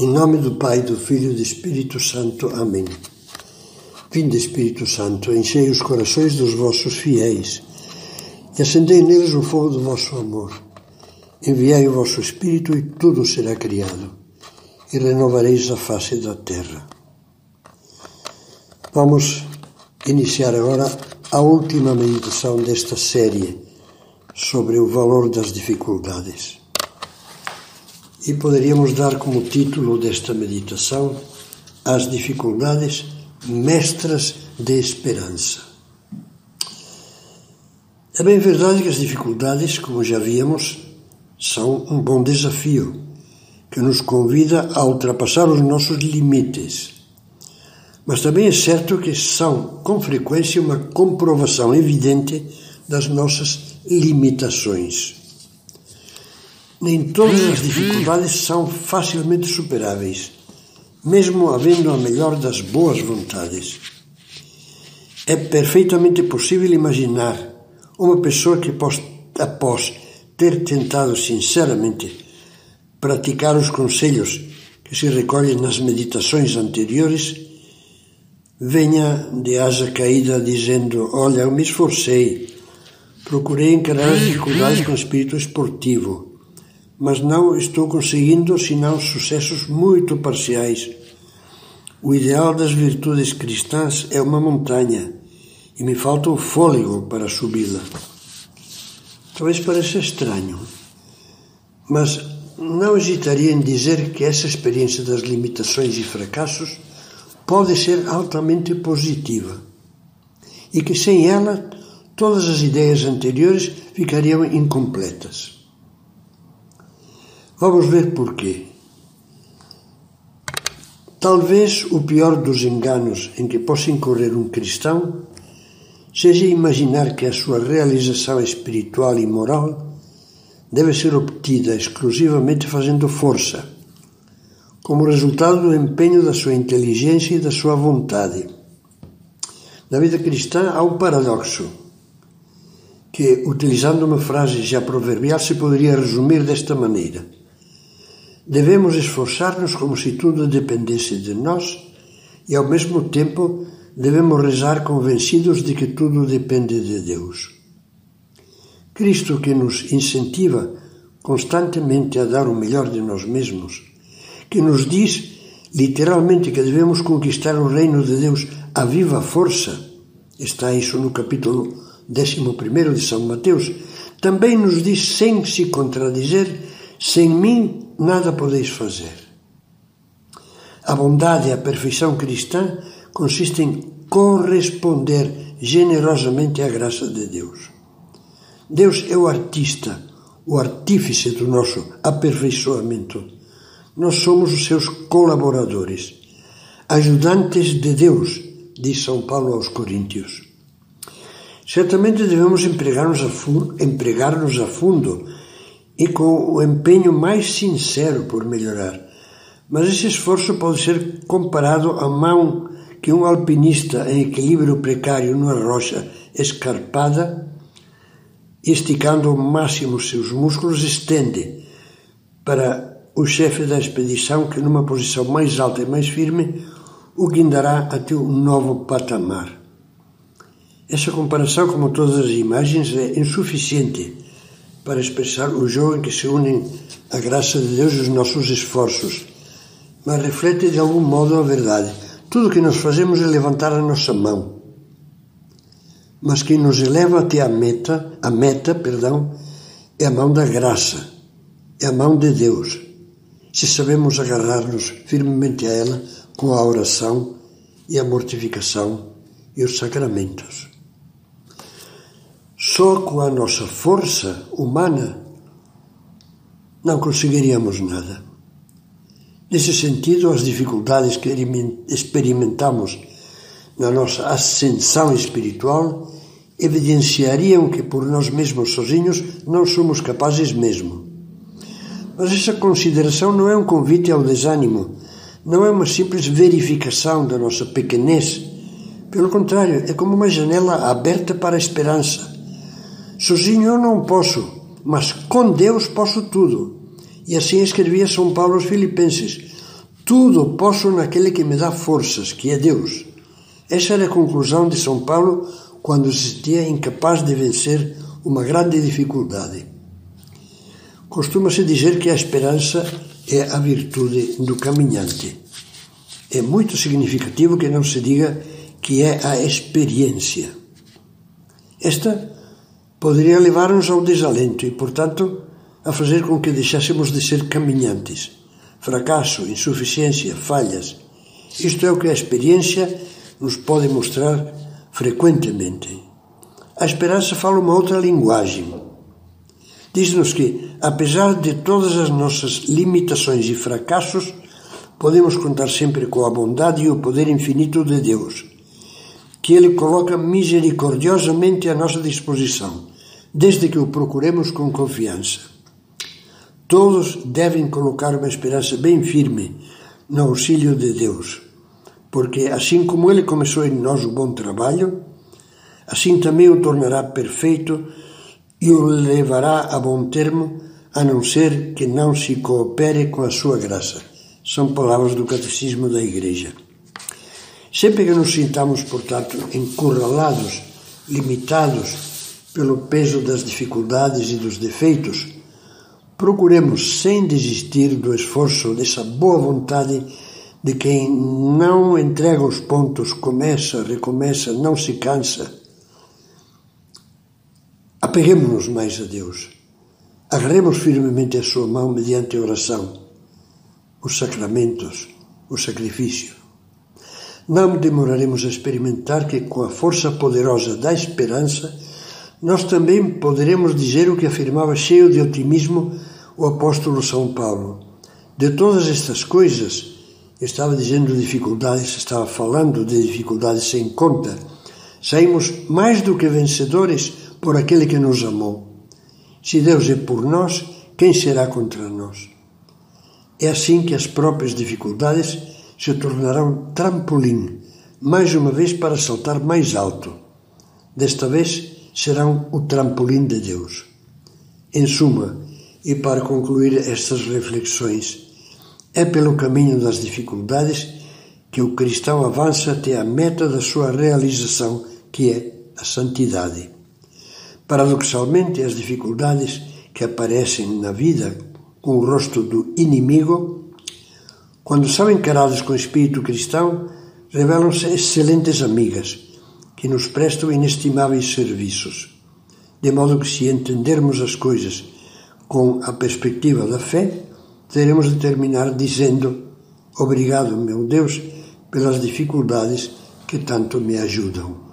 Em nome do Pai, do Filho e do Espírito Santo. Amém. Vinde, Espírito Santo, enchei os corações dos vossos fiéis e acendei neles o fogo do vosso amor. Enviai o vosso Espírito e tudo será criado, e renovareis a face da terra. Vamos iniciar agora a última meditação desta série sobre o valor das dificuldades. E poderíamos dar como título desta meditação As dificuldades mestras de esperança. É bem verdade que as dificuldades, como já vimos, são um bom desafio que nos convida a ultrapassar os nossos limites. Mas também é certo que são, com frequência, uma comprovação evidente das nossas limitações. Nem todas as dificuldades são facilmente superáveis, mesmo havendo a melhor das boas vontades. É perfeitamente possível imaginar uma pessoa que, após ter tentado sinceramente praticar os conselhos que se recolhem nas meditações anteriores, venha de asa caída dizendo: Olha, eu me esforcei, procurei encarar as dificuldades com espírito esportivo mas não estou conseguindo senão sucessos muito parciais. O ideal das virtudes cristãs é uma montanha e me falta o fôlego para subi-la. Talvez pareça estranho, mas não hesitaria em dizer que essa experiência das limitações e fracassos pode ser altamente positiva e que sem ela todas as ideias anteriores ficariam incompletas. Vamos ver porquê. Talvez o pior dos enganos em que possa incorrer um cristão seja imaginar que a sua realização espiritual e moral deve ser obtida exclusivamente fazendo força, como resultado do empenho da sua inteligência e da sua vontade. Na vida cristã há um paradoxo que, utilizando uma frase já proverbial, se poderia resumir desta maneira Devemos esforçar-nos como se tudo dependesse de nós e, ao mesmo tempo, devemos rezar convencidos de que tudo depende de Deus. Cristo, que nos incentiva constantemente a dar o melhor de nós mesmos, que nos diz literalmente que devemos conquistar o reino de Deus a viva força, está isso no capítulo 11 de São Mateus, também nos diz, sem se contradizer, sem mim nada podeis fazer. A bondade e a perfeição cristã consiste em corresponder generosamente à graça de Deus. Deus é o artista, o artífice do nosso aperfeiçoamento. Nós somos os seus colaboradores, ajudantes de Deus, diz São Paulo aos Coríntios. Certamente devemos empregar-nos a, empregar a fundo e com o empenho mais sincero por melhorar. Mas esse esforço pode ser comparado à mão que um alpinista em equilíbrio precário numa rocha escarpada, esticando ao máximo seus músculos, estende para o chefe da expedição que, numa posição mais alta e mais firme, o guindará até um novo patamar. Essa comparação, como todas as imagens, é insuficiente para expressar o jogo em que se unem a graça de Deus e os nossos esforços, mas reflete de algum modo a verdade. Tudo o que nós fazemos é levantar a nossa mão. Mas quem nos eleva até a meta, a meta, perdão, é a mão da graça, é a mão de Deus. Se sabemos agarrar-nos firmemente a ela com a oração e a mortificação e os sacramentos. Só com a nossa força humana não conseguiríamos nada. Nesse sentido, as dificuldades que experimentamos na nossa ascensão espiritual evidenciariam que por nós mesmos sozinhos não somos capazes mesmo. Mas essa consideração não é um convite ao desânimo, não é uma simples verificação da nossa pequenez. Pelo contrário, é como uma janela aberta para a esperança Sozinho eu não posso, mas com Deus posso tudo. E assim escrevia São Paulo aos Filipenses: Tudo posso naquele que me dá forças, que é Deus. Essa era a conclusão de São Paulo quando se sentia incapaz de vencer uma grande dificuldade. Costuma-se dizer que a esperança é a virtude do caminhante. É muito significativo que não se diga que é a experiência. Esta poderia levar-nos ao desalento e, portanto, a fazer com que deixássemos de ser caminhantes. Fracasso, insuficiência, falhas. Isto é o que a experiência nos pode mostrar frequentemente. A esperança fala uma outra linguagem. Diz-nos que, apesar de todas as nossas limitações e fracassos, podemos contar sempre com a bondade e o poder infinito de Deus, que Ele coloca misericordiosamente à nossa disposição, desde que o procuremos com confiança. Todos devem colocar uma esperança bem firme no auxílio de Deus, porque assim como Ele começou em nós o bom trabalho, assim também o tornará perfeito e o levará a bom termo, a não ser que não se coopere com a sua graça. São palavras do Catecismo da Igreja. Sempre que nos sintamos, portanto, encurralados, limitados pelo peso das dificuldades e dos defeitos, procuremos, sem desistir do esforço dessa boa vontade de quem não entrega os pontos, começa, recomeça, não se cansa. Apeguemos-nos mais a Deus. Agarremos firmemente a sua mão mediante oração, os sacramentos, o sacrifício. Não demoraremos a experimentar que, com a força poderosa da esperança, nós também poderemos dizer o que afirmava cheio de otimismo o apóstolo São Paulo. De todas estas coisas, estava dizendo dificuldades, estava falando de dificuldades sem conta, saímos mais do que vencedores por aquele que nos amou. Se Deus é por nós, quem será contra nós? É assim que as próprias dificuldades se tornarão trampolim, mais uma vez para saltar mais alto. Desta vez serão o trampolim de Deus. Em suma, e para concluir estas reflexões, é pelo caminho das dificuldades que o cristão avança até a meta da sua realização, que é a santidade. Paradoxalmente, as dificuldades que aparecem na vida com o rosto do inimigo, quando são encaradas com o espírito cristão, revelam-se excelentes amigas que nos prestam inestimáveis serviços. De modo que, se entendermos as coisas com a perspectiva da fé, teremos de terminar dizendo: Obrigado, meu Deus, pelas dificuldades que tanto me ajudam.